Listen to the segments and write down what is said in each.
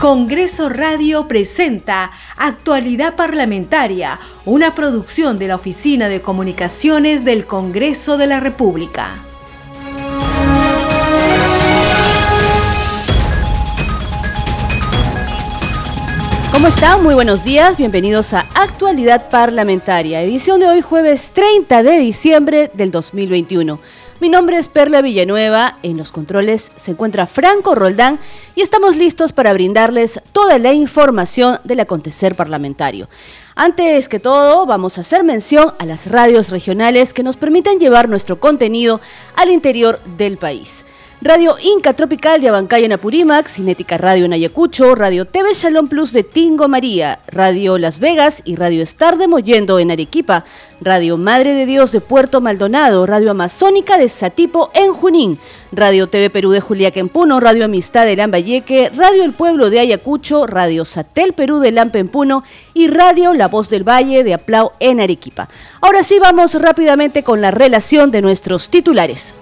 Congreso Radio presenta Actualidad Parlamentaria, una producción de la Oficina de Comunicaciones del Congreso de la República. ¿Cómo están? Muy buenos días, bienvenidos a Actualidad Parlamentaria, edición de hoy jueves 30 de diciembre del 2021. Mi nombre es Perla Villanueva, en los controles se encuentra Franco Roldán y estamos listos para brindarles toda la información del acontecer parlamentario. Antes que todo, vamos a hacer mención a las radios regionales que nos permiten llevar nuestro contenido al interior del país. Radio Inca Tropical de Abancay en Apurímac, Cinética Radio en Ayacucho, Radio TV Shalom Plus de Tingo María, Radio Las Vegas y Radio Star de Mollendo en Arequipa, Radio Madre de Dios de Puerto Maldonado, Radio Amazónica de Satipo en Junín, Radio TV Perú de Juliaca en Puno, Radio Amistad de Lambayeque, Radio El Pueblo de Ayacucho, Radio Satel Perú de Lampa en Puno y Radio La Voz del Valle de Aplau en Arequipa. Ahora sí vamos rápidamente con la relación de nuestros titulares.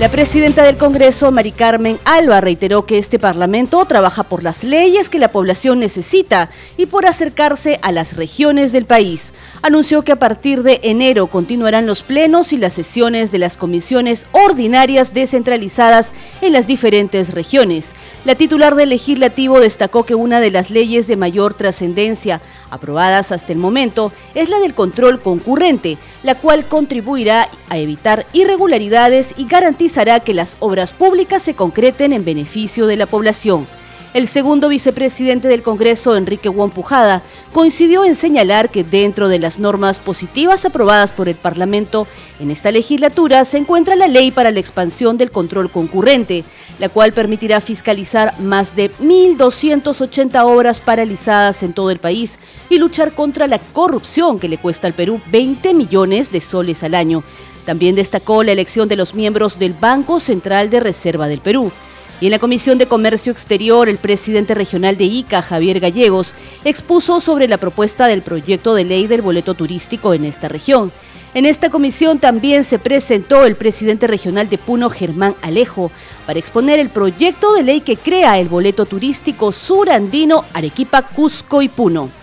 La presidenta del Congreso, Mari Carmen Alba, reiteró que este Parlamento trabaja por las leyes que la población necesita y por acercarse a las regiones del país. Anunció que a partir de enero continuarán los plenos y las sesiones de las comisiones ordinarias descentralizadas en las diferentes regiones. La titular del legislativo destacó que una de las leyes de mayor trascendencia aprobadas hasta el momento es la del control concurrente, la cual contribuirá a evitar irregularidades y garantizará que las obras públicas se concreten en beneficio de la población. El segundo vicepresidente del Congreso, Enrique Pujada, coincidió en señalar que dentro de las normas positivas aprobadas por el Parlamento en esta legislatura se encuentra la ley para la expansión del control concurrente, la cual permitirá fiscalizar más de 1.280 obras paralizadas en todo el país y luchar contra la corrupción que le cuesta al Perú 20 millones de soles al año. También destacó la elección de los miembros del Banco Central de Reserva del Perú. Y en la Comisión de Comercio Exterior, el presidente regional de ICA, Javier Gallegos, expuso sobre la propuesta del proyecto de ley del boleto turístico en esta región. En esta comisión también se presentó el presidente regional de Puno, Germán Alejo, para exponer el proyecto de ley que crea el boleto turístico surandino Arequipa, Cusco y Puno.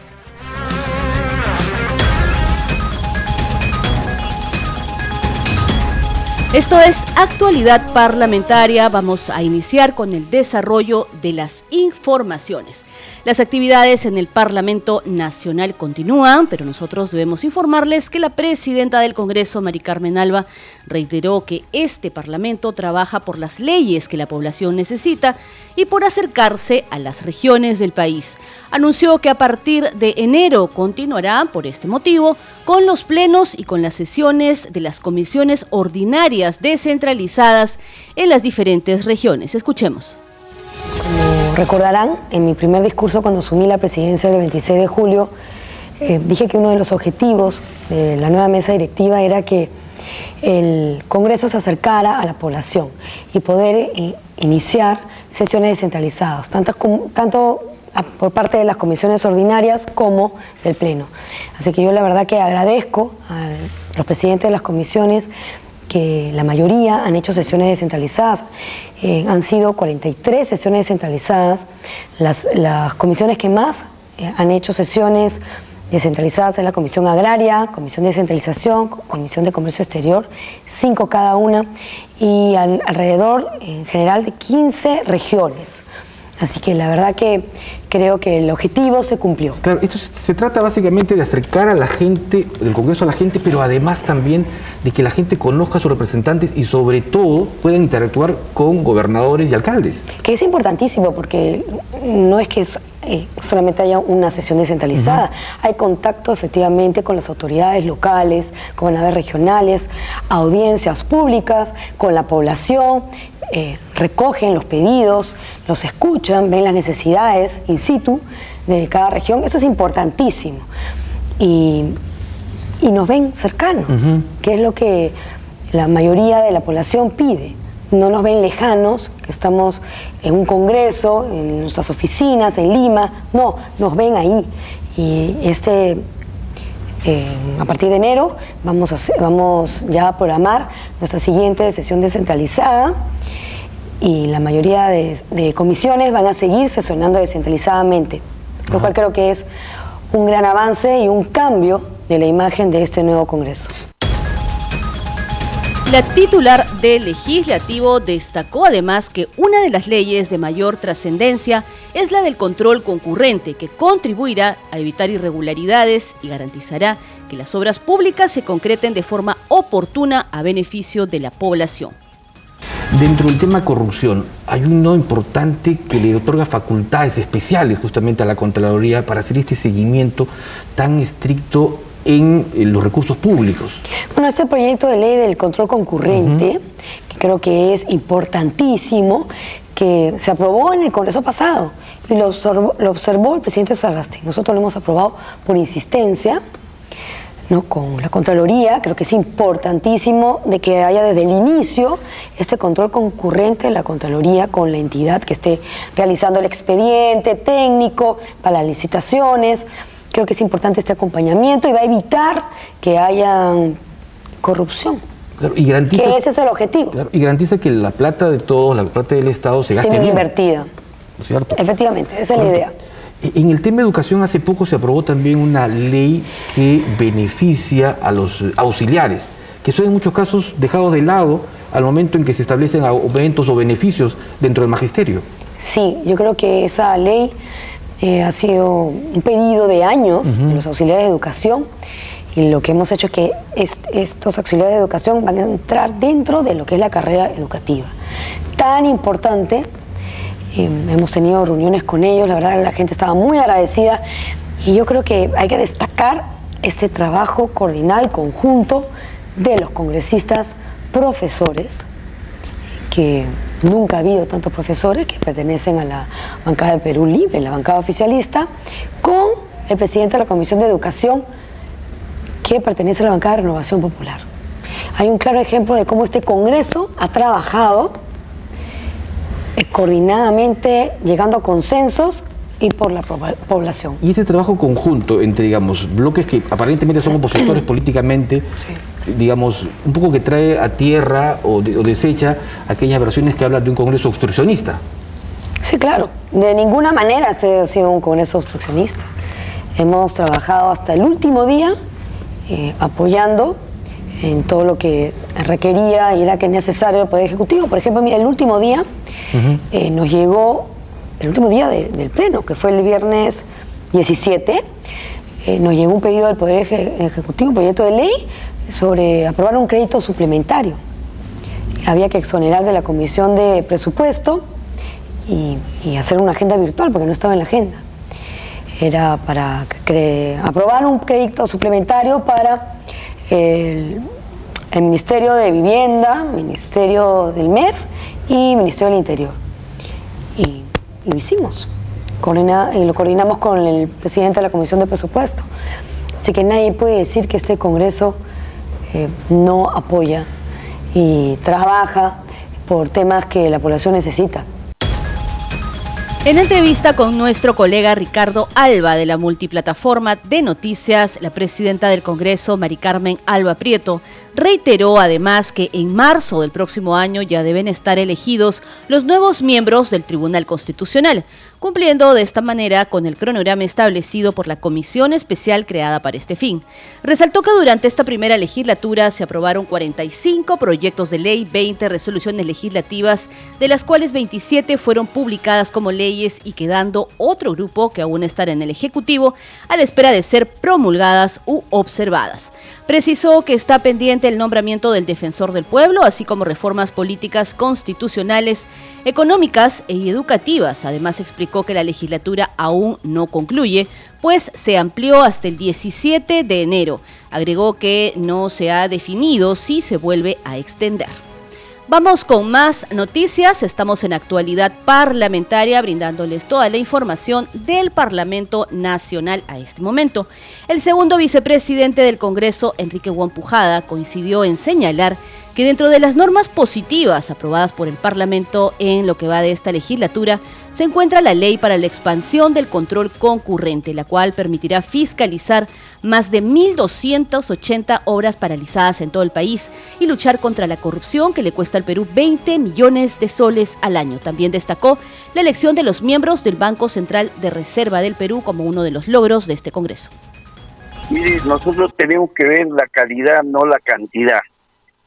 Esto es actualidad parlamentaria. Vamos a iniciar con el desarrollo de las informaciones. Las actividades en el Parlamento Nacional continúan, pero nosotros debemos informarles que la presidenta del Congreso, Mari Carmen Alba, reiteró que este Parlamento trabaja por las leyes que la población necesita y por acercarse a las regiones del país. Anunció que a partir de enero continuará, por este motivo, con los plenos y con las sesiones de las comisiones ordinarias descentralizadas en las diferentes regiones. Escuchemos. Recordarán, en mi primer discurso cuando asumí la presidencia el 26 de julio, eh, dije que uno de los objetivos de la nueva mesa directiva era que el Congreso se acercara a la población y poder eh, iniciar sesiones descentralizadas, tanto, tanto por parte de las comisiones ordinarias como del Pleno. Así que yo la verdad que agradezco a los presidentes de las comisiones que la mayoría han hecho sesiones descentralizadas. Eh, han sido 43 sesiones descentralizadas. Las, comisiones que más eh, han hecho sesiones descentralizadas es la Comisión Agraria, Comisión de Descentralización, Comisión de Comercio Exterior, cinco cada una, y alrededor en general de 15 regiones. Así que la verdad que creo que el objetivo se cumplió. Claro, esto se, trata básicamente de acercar a la gente, del Congreso a la gente, pero además también de que la gente conozca a sus representantes y sobre todo puedan interactuar con gobernadores y alcaldes. Que es importantísimo porque no es que eh, solamente haya una sesión descentralizada, hay contacto efectivamente con las autoridades locales, con las regionales, audiencias públicas, con la población, eh, recogen los pedidos, los escuchan, ven las necesidades in situ de cada región. Eso es importantísimo. Y, nos ven cercanos, que es lo que la mayoría de la población pide. No nos ven lejanos, que estamos en un congreso, en nuestras oficinas, en Lima. No, nos ven ahí. Y este eh, a partir de enero vamos, a vamos ya a programar nuestra siguiente sesión descentralizada y la mayoría de, de comisiones van a seguir sesionando descentralizadamente, lo cual creo que es un gran avance y un cambio de la imagen de este nuevo Congreso. La titular del legislativo destacó además que una de las leyes de mayor trascendencia es la del control concurrente, que contribuirá a evitar irregularidades y garantizará que las obras públicas se concreten de forma oportuna a beneficio de la población. Dentro del tema corrupción, hay uno importante que le otorga facultades especiales justamente a la Contraloría para hacer este seguimiento tan estricto en, los recursos públicos. Bueno, este proyecto de ley del control concurrente, que creo que es importantísimo, que se aprobó en el Congreso pasado y lo observó, el presidente Sagasti. Nosotros lo hemos aprobado por insistencia. ¿no? con la Contraloría, creo que es importantísimo de que haya desde el inicio este control concurrente de la Contraloría con la entidad que esté realizando el expediente técnico para las licitaciones, Creo que es importante este acompañamiento y va a evitar que haya corrupción. y garantiza, que ese es el objetivo. y garantiza que la plata de todos, la plata del Estado se gaste bien. invertida. ¿Cierto? Efectivamente, esa es la idea. En el tema de educación, hace poco se aprobó también una ley que beneficia a los auxiliares, que son en muchos casos dejados de lado al momento en que se establecen aumentos o beneficios dentro del magisterio. Sí, yo creo que esa ley eh, ha sido un pedido de años de los auxiliares de educación. Y lo que hemos hecho es que estos auxiliares de educación van a entrar dentro de lo que es la carrera educativa. Tan importante, eh, hemos tenido reuniones con ellos, la verdad la gente estaba muy agradecida. Y yo creo que hay que destacar este trabajo coordinado y conjunto de los congresistas profesores que Nunca ha habido tantos profesores que pertenecen a la bancada de Perú Libre, la bancada oficialista, con el presidente de la Comisión de Educación que pertenece a la bancada de Renovación Popular. Hay un claro ejemplo de cómo este Congreso ha trabajado eh, coordinadamente, llegando a consensos y por la población. Y ese trabajo conjunto entre, digamos, bloques que aparentemente son opositores políticamente, digamos, un poco que trae a tierra o, desecha aquellas versiones que hablan de un Congreso obstruccionista. Sí, claro. De ninguna manera se ha sido un Congreso obstruccionista. Hemos trabajado hasta el último día eh, apoyando en todo lo que requería y era que necesario el Poder Ejecutivo. Por ejemplo, el último día eh, nos llegó el último día del Pleno, que fue el viernes 17, eh, nos llegó un pedido del Poder Ejecutivo, un proyecto de ley, sobre aprobar un crédito suplementario. Había que exonerar de la Comisión de Presupuesto y, hacer una agenda virtual, porque no estaba en la agenda. Era para aprobar un crédito suplementario para el, el Ministerio de Vivienda, Ministerio del MEF y Ministerio del Interior lo hicimos. y lo coordinamos con el presidente de la Comisión de Presupuesto. Así que nadie puede decir que este Congreso eh, no apoya y trabaja por temas que la población necesita. En entrevista con nuestro colega Ricardo Alba de la multiplataforma de noticias, la presidenta del Congreso, Mari Carmen Alba Prieto, reiteró además que en marzo del próximo año ya deben estar elegidos los nuevos miembros del Tribunal Constitucional, cumpliendo de esta manera con el cronograma establecido por la comisión especial creada para este fin. Resaltó que durante esta primera legislatura se aprobaron 45 proyectos de ley, 20 resoluciones legislativas, de las cuales 27 fueron publicadas como leyes y quedando otro grupo que aún están en el Ejecutivo a la espera de ser promulgadas u observadas. Precisó que está pendiente el nombramiento del defensor del pueblo, así como reformas políticas constitucionales, económicas e educativas. Además explicó que la legislatura aún no concluye, pues se amplió hasta el 17 de enero. Agregó que no se ha definido si se vuelve a extender. Vamos con más noticias. Estamos en actualidad parlamentaria brindándoles toda la información del Parlamento Nacional a este momento. El segundo vicepresidente del Congreso, Enrique Huampujada, coincidió en señalar que dentro de las normas positivas aprobadas por el Parlamento en lo que va de esta legislatura, se encuentra la ley para la expansión del control concurrente, la cual permitirá fiscalizar más de 1.280 obras paralizadas en todo el país y luchar contra la corrupción que le cuesta al Perú 20 millones de soles al año. También destacó la elección de los miembros del Banco Central de Reserva del Perú como uno de los logros de este Congreso. Mire, nosotros tenemos que ver la calidad, no la cantidad.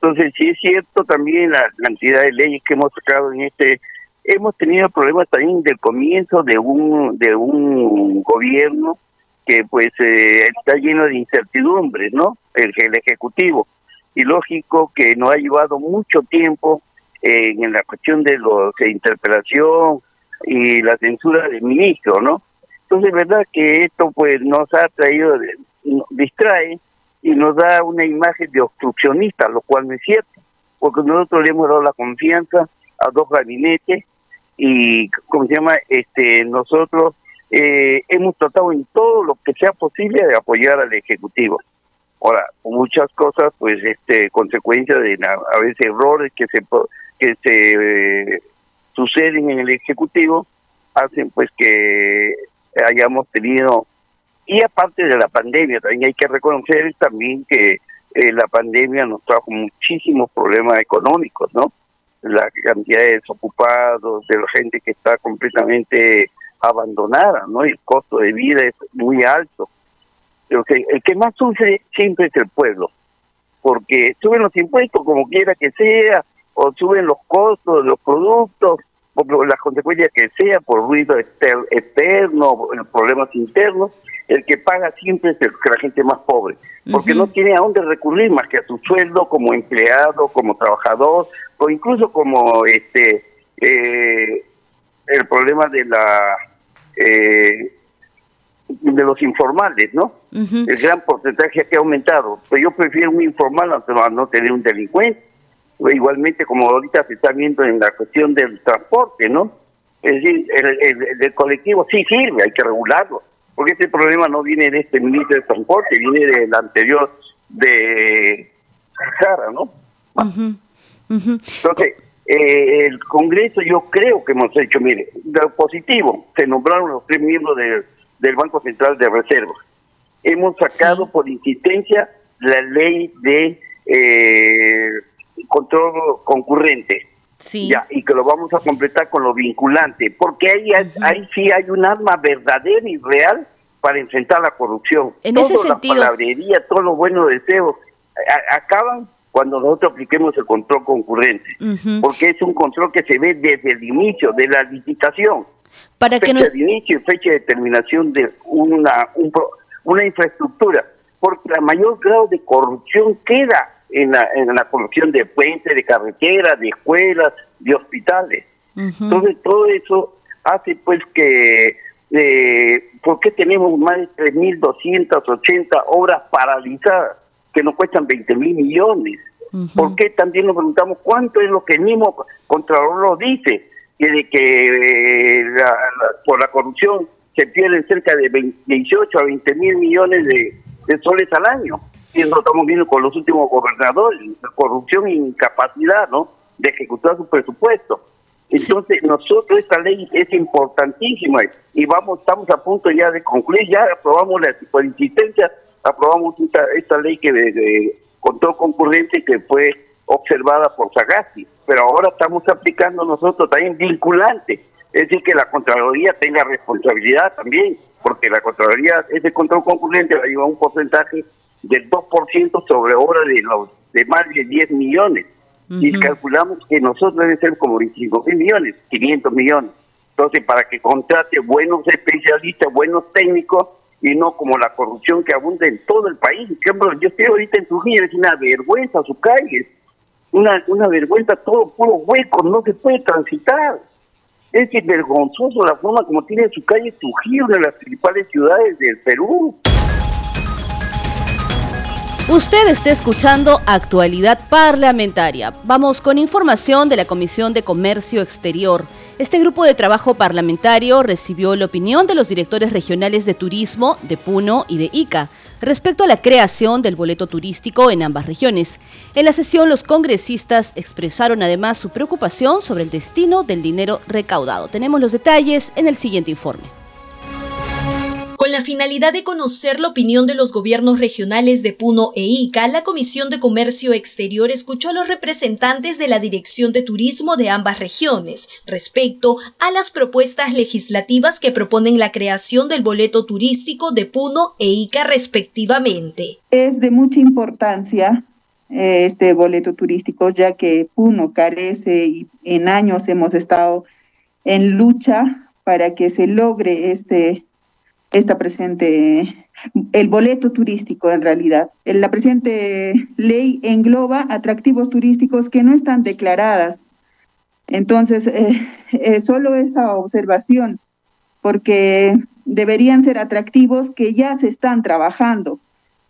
Entonces, sí es cierto también la cantidad de leyes que hemos sacado en este hemos tenido problemas también del comienzo de un de un gobierno que pues eh, está lleno de incertidumbres, ¿no? El, ejecutivo y lógico que nos ha llevado mucho tiempo eh, en la cuestión de los interpelación y la censura del ministro, ¿no? Entonces, verdad que esto pues nos ha traído distrae y nos da una imagen de obstruccionista, lo cual no es cierto, porque nosotros le hemos dado la confianza a dos gabinetes y, ¿cómo se llama? Este, nosotros eh, hemos tratado en todo lo que sea posible de apoyar al Ejecutivo. Ahora, muchas cosas, pues, este, consecuencia de a veces errores que se que se eh, suceden en el Ejecutivo, hacen pues que hayamos tenido y aparte de la pandemia, también hay que reconocer también que eh, la pandemia nos trajo muchísimos problemas económicos, ¿no? la cantidad de desocupados, de la gente que está completamente abandonada, ¿no? el costo de vida es muy alto. Pero que el que más sufre siempre es el pueblo, porque suben los impuestos como quiera que sea, o suben los costos de los productos, por las consecuencias que sea, por ruido externo, problemas internos, el que paga siempre es el, la gente más pobre, porque no tiene a dónde recurrir más que a su sueldo como empleado, como trabajador, o incluso como este eh, el problema de la eh, de los informales, ¿no? El gran porcentaje que ha aumentado. Pues yo prefiero un informal a no tener un delincuente. Igualmente, como ahorita se está viendo en la cuestión del transporte, ¿no? Es decir, el, el colectivo sí sirve, hay que regularlo porque este problema no viene de este ministro de Transporte, viene del anterior de Sara, ¿no? Entonces, eh, el Congreso yo creo que hemos hecho, mire, de positivo, se nombraron los tres miembros del Banco Central de Reserva. Hemos sacado por insistencia la ley de eh, control concurrente. Ya, y que lo vamos a completar con lo vinculante, porque ahí, ahí sí hay un arma verdadera y real para enfrentar la corrupción. En ese sentido. La palabrería, todos los buenos deseos acaban cuando nosotros apliquemos el control concurrente, porque es un control que se ve desde el inicio de la licitación. Para fecha que de inicio y fecha de terminación de una, una infraestructura, porque la mayor grado de corrupción queda en la, en la corrupción de puentes, de carreteras, de escuelas, de hospitales. Entonces todo eso hace pues que eh, ¿por qué tenemos más de 3.280 obras paralizadas que nos cuestan 20 mil millones? ¿Por qué también nos preguntamos cuánto es lo que el mismo Contralor lo dice? Que de que eh, por la corrupción se pierden cerca de 18 a 20 mil millones de, soles al año. Y eso estamos viendo con los últimos gobernadores, corrupción e incapacidad ¿no? de ejecutar su presupuesto. Entonces, nosotros esta ley es importantísima y vamos, estamos a punto ya de concluir, ya aprobamos la de insistencia, aprobamos esta, ley que de, control concurrente que fue observada por Sagasti, pero ahora estamos aplicando nosotros también vinculante, es decir, que la Contraloría tenga responsabilidad también, porque la Contraloría, ese control concurrente va a llevar un porcentaje del 2% sobre obra de, los, de más de 10 millones y calculamos que nosotros deben ser como 25 mil millones, 500 millones. Entonces, para que contrate buenos especialistas, buenos técnicos, y no como la corrupción que abunda en todo el país. Por ejemplo, yo estoy ahorita en Trujillo, es una vergüenza su calle, una, una vergüenza, todo puro hueco, no se puede transitar. Es vergonzoso la forma como tiene su calle Trujillo, una de las principales ciudades del Perú. Usted está escuchando Actualidad Parlamentaria. Vamos con información de la Comisión de Comercio Exterior. Este grupo de trabajo parlamentario recibió la opinión de los directores regionales de turismo de Puno y de Ica respecto a la creación del boleto turístico en ambas regiones. En la sesión los congresistas expresaron además su preocupación sobre el destino del dinero recaudado. Tenemos los detalles en el siguiente informe. Con la finalidad de conocer la opinión de los gobiernos regionales de Puno e Ica, la Comisión de Comercio Exterior escuchó a los representantes de la Dirección de Turismo de ambas regiones respecto a las propuestas legislativas que proponen la creación del boleto turístico de Puno e Ica respectivamente. Es de mucha importancia eh, este boleto turístico, ya que Puno carece y en años hemos estado en lucha para que se logre este esta presente, el boleto turístico en realidad. La presente ley engloba atractivos turísticos que no están declaradas. Entonces, eh, eh, solo esa observación, porque deberían ser atractivos que ya se están trabajando.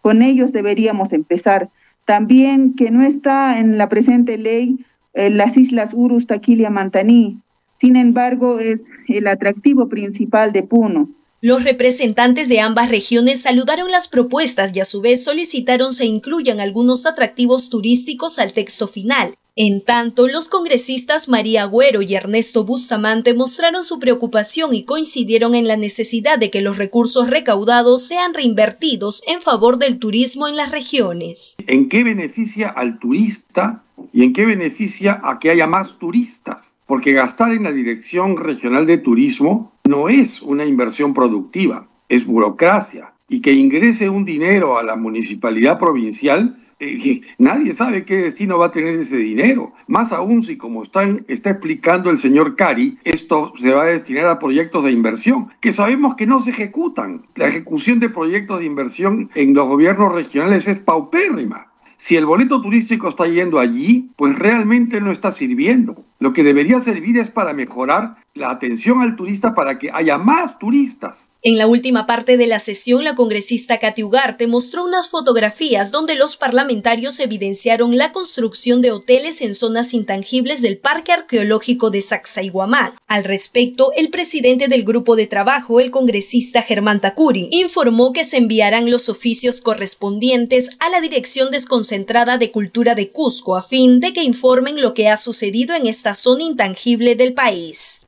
Con ellos deberíamos empezar. También que no está en la presente ley eh, las islas Urus, Taquilia, Mantaní. Sin embargo, es el atractivo principal de Puno. Los representantes de ambas regiones saludaron las propuestas y a su vez solicitaron se incluyan algunos atractivos turísticos al texto final. En tanto, los congresistas María Agüero y Ernesto Bustamante mostraron su preocupación y coincidieron en la necesidad de que los recursos recaudados sean reinvertidos en favor del turismo en las regiones. ¿En qué beneficia al turista y en qué beneficia a que haya más turistas? Porque gastar en la Dirección Regional de Turismo no es una inversión productiva, es burocracia. Y que ingrese un dinero a la municipalidad provincial, eh, nadie sabe qué destino va a tener ese dinero. Más aún si, como está explicando el señor Cari, esto se va a destinar a proyectos de inversión, que sabemos que no se ejecutan. La ejecución de proyectos de inversión en los gobiernos regionales es paupérrima. Si el boleto turístico está yendo allí, pues realmente no está sirviendo. Lo que debería servir es para mejorar la atención al turista para que haya más turistas. En la última parte de la sesión, la congresista Katy Ugarte mostró unas fotografías donde los parlamentarios evidenciaron la construcción de hoteles en zonas intangibles del Parque Arqueológico de Sacsayhuamán. Al respecto, el presidente del grupo de trabajo, el congresista Germán Tacuri, informó que se enviarán los oficios correspondientes a la Dirección Desconcentrada de Cultura de Cusco a fin de que informen lo que ha sucedido en esta zona intangible del país.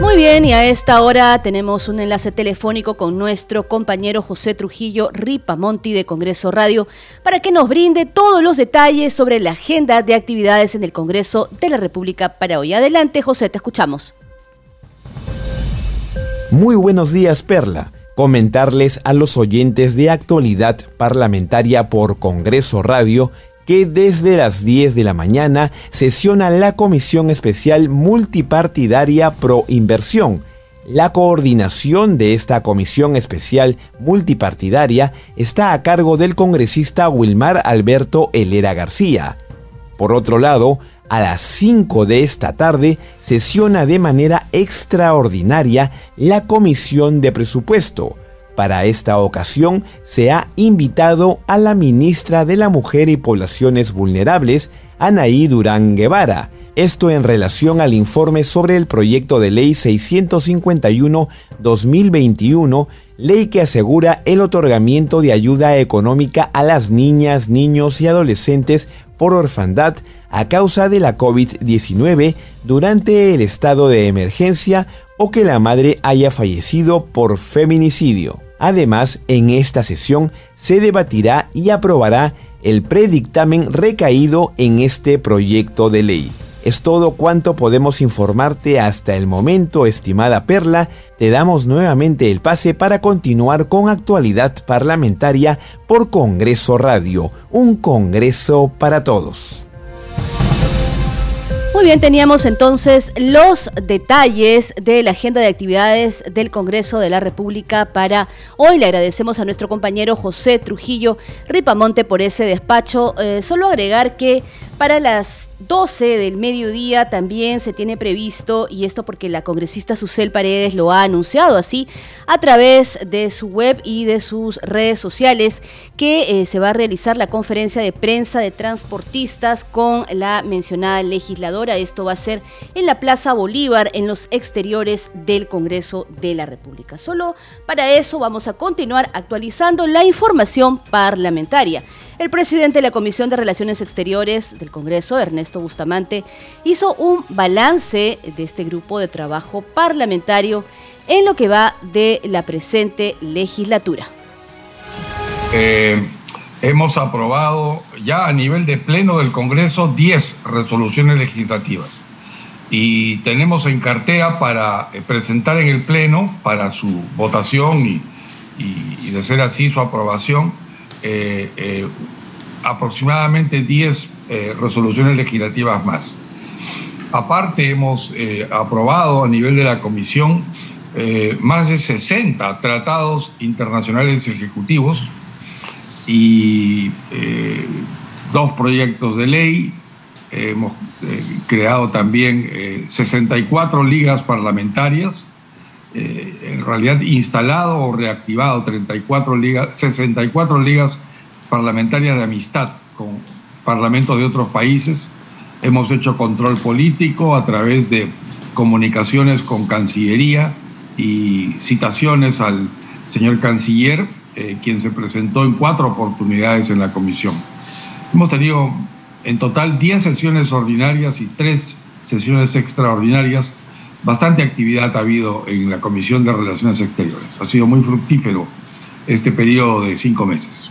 Muy bien, y a esta hora tenemos un enlace telefónico con nuestro compañero José Trujillo Ripamonti de Congreso Radio para que nos brinde todos los detalles sobre la agenda de actividades en el Congreso de la República para hoy. Adelante, José, te escuchamos. Muy buenos días, Perla. Comentarles a los oyentes de actualidad parlamentaria por Congreso Radio que desde las 10 de la mañana sesiona la Comisión Especial Multipartidaria Pro Inversión. La coordinación de esta comisión especial multipartidaria está a cargo del congresista Wilmar Alberto Helera García. Por otro lado, a las 5 de esta tarde sesiona de manera extraordinaria la Comisión de Presupuesto, para esta ocasión se ha invitado a la ministra de la Mujer y Poblaciones Vulnerables, Anaí Durán Guevara, esto en relación al informe sobre el proyecto de ley 651-2021, ley que asegura el otorgamiento de ayuda económica a las niñas, niños y adolescentes por orfandad a causa de la COVID-19 durante el estado de emergencia o que la madre haya fallecido por feminicidio. Además, en esta sesión se debatirá y aprobará el predictamen recaído en este proyecto de ley. Es todo cuanto podemos informarte hasta el momento, estimada Perla. Te damos nuevamente el pase para continuar con actualidad parlamentaria por Congreso Radio, un Congreso para todos. Muy bien, teníamos entonces los detalles de la agenda de actividades del Congreso de la República para hoy. Le agradecemos a nuestro compañero José Trujillo Ripamonte por ese despacho. Eh, solo agregar que para las 12 del mediodía también se tiene previsto, y esto porque la congresista Susel Paredes lo ha anunciado así a través de su web y de sus redes sociales, que eh, se va a realizar la conferencia de prensa de transportistas con la mencionada legisladora. Esto va a ser en la Plaza Bolívar, en los exteriores del Congreso de la República. Solo para eso vamos a continuar actualizando la información parlamentaria. El presidente de la Comisión de Relaciones Exteriores del Congreso, Ernesto Bustamante, hizo un balance de este grupo de trabajo parlamentario en lo que va de la presente legislatura. Eh, hemos aprobado ya a nivel de pleno del Congreso 10 resoluciones legislativas y tenemos en cartera para eh, presentar en el pleno para su votación y, de ser así su aprobación eh, eh, aproximadamente 10 eh, resoluciones legislativas más. Aparte, hemos aprobado a nivel de la Comisión más de 60 tratados internacionales ejecutivos y dos proyectos de ley. Hemos creado también 64 ligas parlamentarias eh, en realidad instalado o reactivado 34 ligas, 64 ligas parlamentarias de amistad con parlamentos de otros países. Hemos hecho control político a través de comunicaciones con Cancillería y citaciones al señor canciller, eh, quien se presentó en cuatro oportunidades en la comisión. Hemos tenido en total 10 sesiones ordinarias y 3 sesiones extraordinarias bastante actividad ha habido en la Comisión de Relaciones Exteriores. Ha sido muy fructífero este periodo de cinco meses.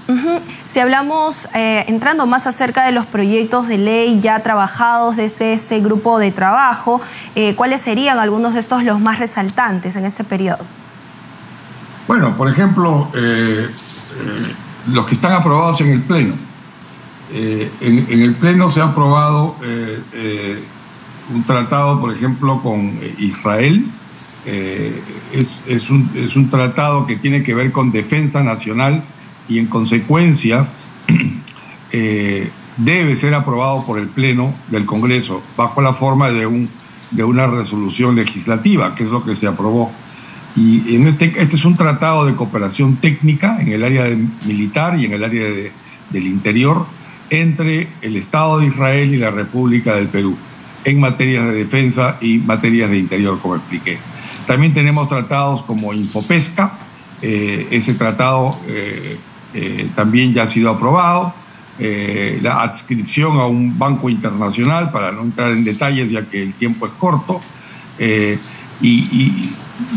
Si hablamos, eh, entrando más acerca de los proyectos de ley ya trabajados desde este grupo de trabajo, eh, ¿cuáles serían algunos de estos los más resaltantes en este periodo? Bueno, por ejemplo, eh, los que están aprobados en el Pleno. En, en, el Pleno se ha aprobado un tratado, por ejemplo, con eh, Israel. Eh, es, un, tratado que tiene que ver con defensa nacional y en consecuencia eh, debe ser aprobado por el Pleno del Congreso bajo la forma de, un, de una resolución legislativa, que es lo que se aprobó. Y en este, este es un tratado de cooperación técnica en el área militar y en el área del interior entre el Estado de Israel y la República del Perú en materias de defensa y materias de interior, como expliqué. También tenemos tratados como Infopesca, eh, ese tratado eh, eh, también ya ha sido aprobado, la adscripción a un banco internacional, para no entrar en detalles ya que el tiempo es corto, y,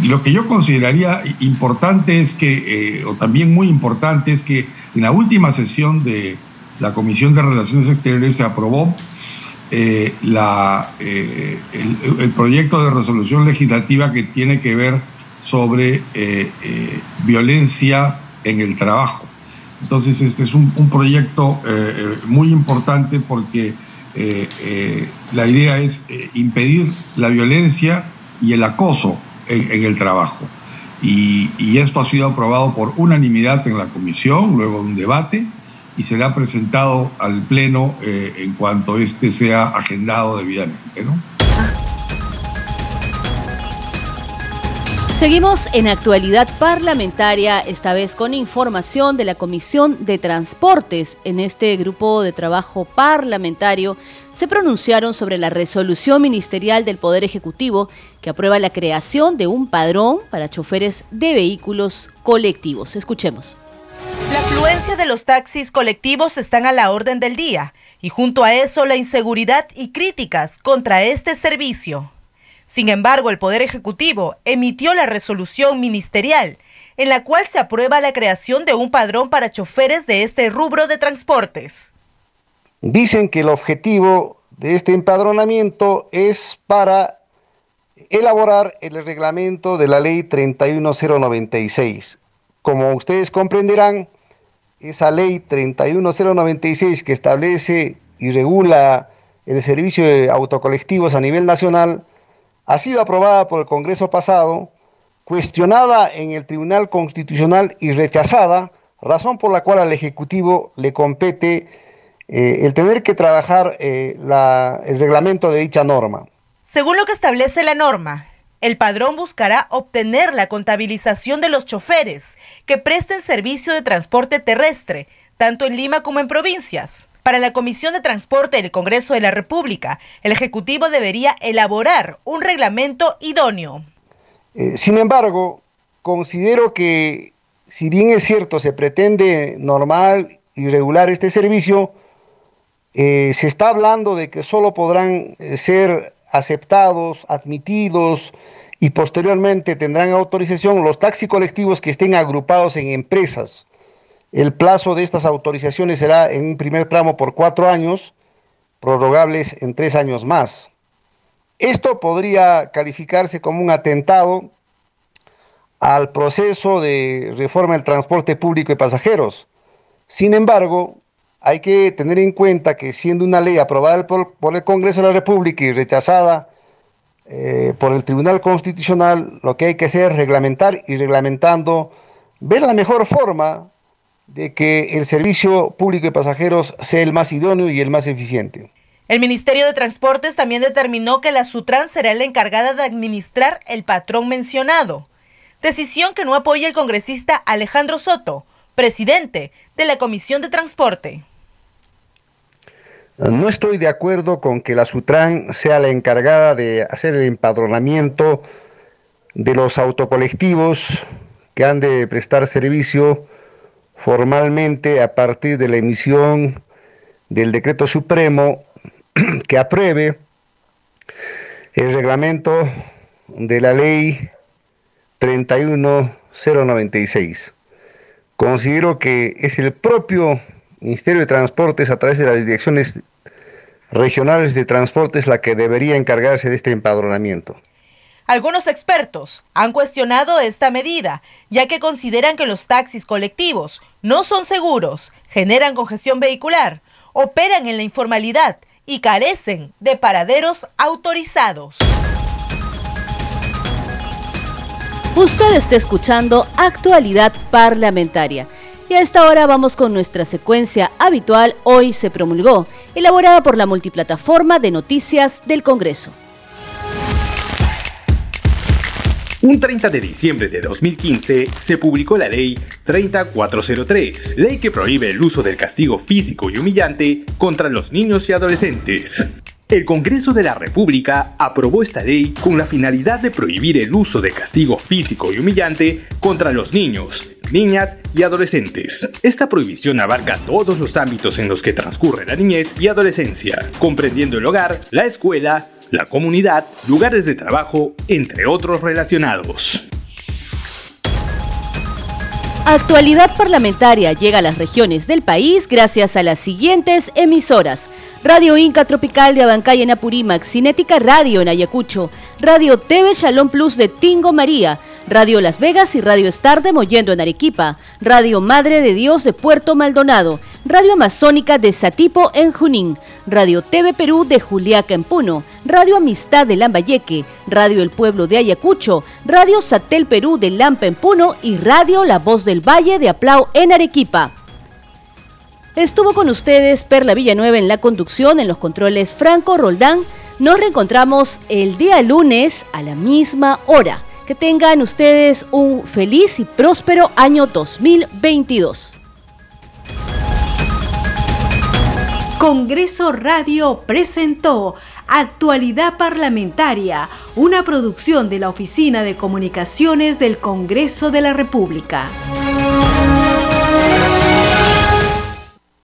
lo que yo consideraría importante es que, o también muy importante, es que en la última sesión de la Comisión de Relaciones Exteriores se aprobó eh, eh, el, proyecto de resolución legislativa que tiene que ver sobre eh, violencia en el trabajo. Entonces, este es un, proyecto muy importante porque la idea es impedir la violencia y el acoso en, el trabajo. Y, y esto ha sido aprobado por unanimidad en la comisión, luego de un debate y será presentado al Pleno eh, en cuanto este sea agendado debidamente. ¿no? Seguimos en actualidad parlamentaria, esta vez con información de la Comisión de Transportes. En este grupo de trabajo parlamentario se pronunciaron sobre la resolución ministerial del Poder Ejecutivo que aprueba la creación de un padrón para choferes de vehículos colectivos. Escuchemos. La afluencia de los taxis colectivos están a la orden del día y junto a eso la inseguridad y críticas contra este servicio. Sin embargo, el Poder Ejecutivo emitió la resolución ministerial en la cual se aprueba la creación de un padrón para choferes de este rubro de transportes. Dicen que el objetivo de este empadronamiento es para elaborar el reglamento de la ley 31096. Como ustedes comprenderán, esa ley 31096 que establece y regula el servicio de autocolectivos a nivel nacional ha sido aprobada por el Congreso pasado, cuestionada en el Tribunal Constitucional y rechazada, razón por la cual al Ejecutivo le compete eh, el tener que trabajar eh, el reglamento de dicha norma. Según lo que establece la norma, el padrón buscará obtener la contabilización de los choferes que presten servicio de transporte terrestre, tanto en Lima como en provincias. Para la Comisión de Transporte del Congreso de la República, el Ejecutivo debería elaborar un reglamento idóneo. Eh, sin embargo, considero que si bien es cierto se pretende normal y regular este servicio, eh, se está hablando de que solo podrán eh, ser aceptados, admitidos y posteriormente tendrán autorización los taxis colectivos que estén agrupados en empresas. El plazo de estas autorizaciones será en un primer tramo por cuatro años, prorrogables en tres años más. Esto podría calificarse como un atentado al proceso de reforma del transporte público de pasajeros. Sin embargo, hay que tener en cuenta que siendo una ley aprobada por, el Congreso de la República y rechazada eh, por el Tribunal Constitucional, lo que hay que hacer es reglamentar y reglamentando, ver la mejor forma de que el servicio público de pasajeros sea el más idóneo y el más eficiente. El Ministerio de Transportes también determinó que la Sutran será la encargada de administrar el patrón mencionado, decisión que no apoya el congresista Alejandro Soto, presidente de la Comisión de Transporte. No estoy de acuerdo con que la Sutran sea la encargada de hacer el empadronamiento de los autocolectivos que han de prestar servicio formalmente a partir de la emisión del decreto supremo que apruebe el reglamento de la ley 31096. Considero que es el propio Ministerio de Transportes a través de las direcciones regionales de transportes la que debería encargarse de este empadronamiento. Algunos expertos han cuestionado esta medida, ya que consideran que los taxis colectivos no son seguros, generan congestión vehicular, operan en la informalidad y carecen de paraderos autorizados. Usted está escuchando Actualidad Parlamentaria. Y a esta hora vamos con nuestra secuencia habitual Hoy se promulgó, elaborada por la multiplataforma de noticias del Congreso. Un 30 de diciembre de 2015 se publicó la Ley 30403, ley que prohíbe el uso del castigo físico y humillante contra los niños y adolescentes. El Congreso de la República aprobó esta ley con la finalidad de prohibir el uso de castigo físico y humillante contra los niños, niñas y adolescentes. Esta prohibición abarca todos los ámbitos en los que transcurre la niñez y adolescencia, comprendiendo el hogar, la escuela, la comunidad, lugares de trabajo, entre otros relacionados. Actualidad parlamentaria llega a las regiones del país gracias a las siguientes emisoras. Radio Inca Tropical de Abancay en Apurímac, Cinética Radio en Ayacucho, Radio TV Shalom Plus de Tingo María, Radio Las Vegas y Radio Star de Mollendo en Arequipa, Radio Madre de Dios de Puerto Maldonado, Radio Amazónica de Satipo en Junín, Radio TV Perú de Juliaca en Puno, Radio Amistad de Lambayeque, Radio El Pueblo de Ayacucho, Radio Satel Perú de Lampa en Puno y Radio La Voz del Valle de Aplau en Arequipa. Estuvo con ustedes Perla Villanueva en la conducción, en los controles Franco Roldán. Nos reencontramos el día lunes a la misma hora. Que tengan ustedes un feliz y próspero año 2022. Congreso Radio presentó Actualidad Parlamentaria, una producción de la Oficina de Comunicaciones del Congreso de la República.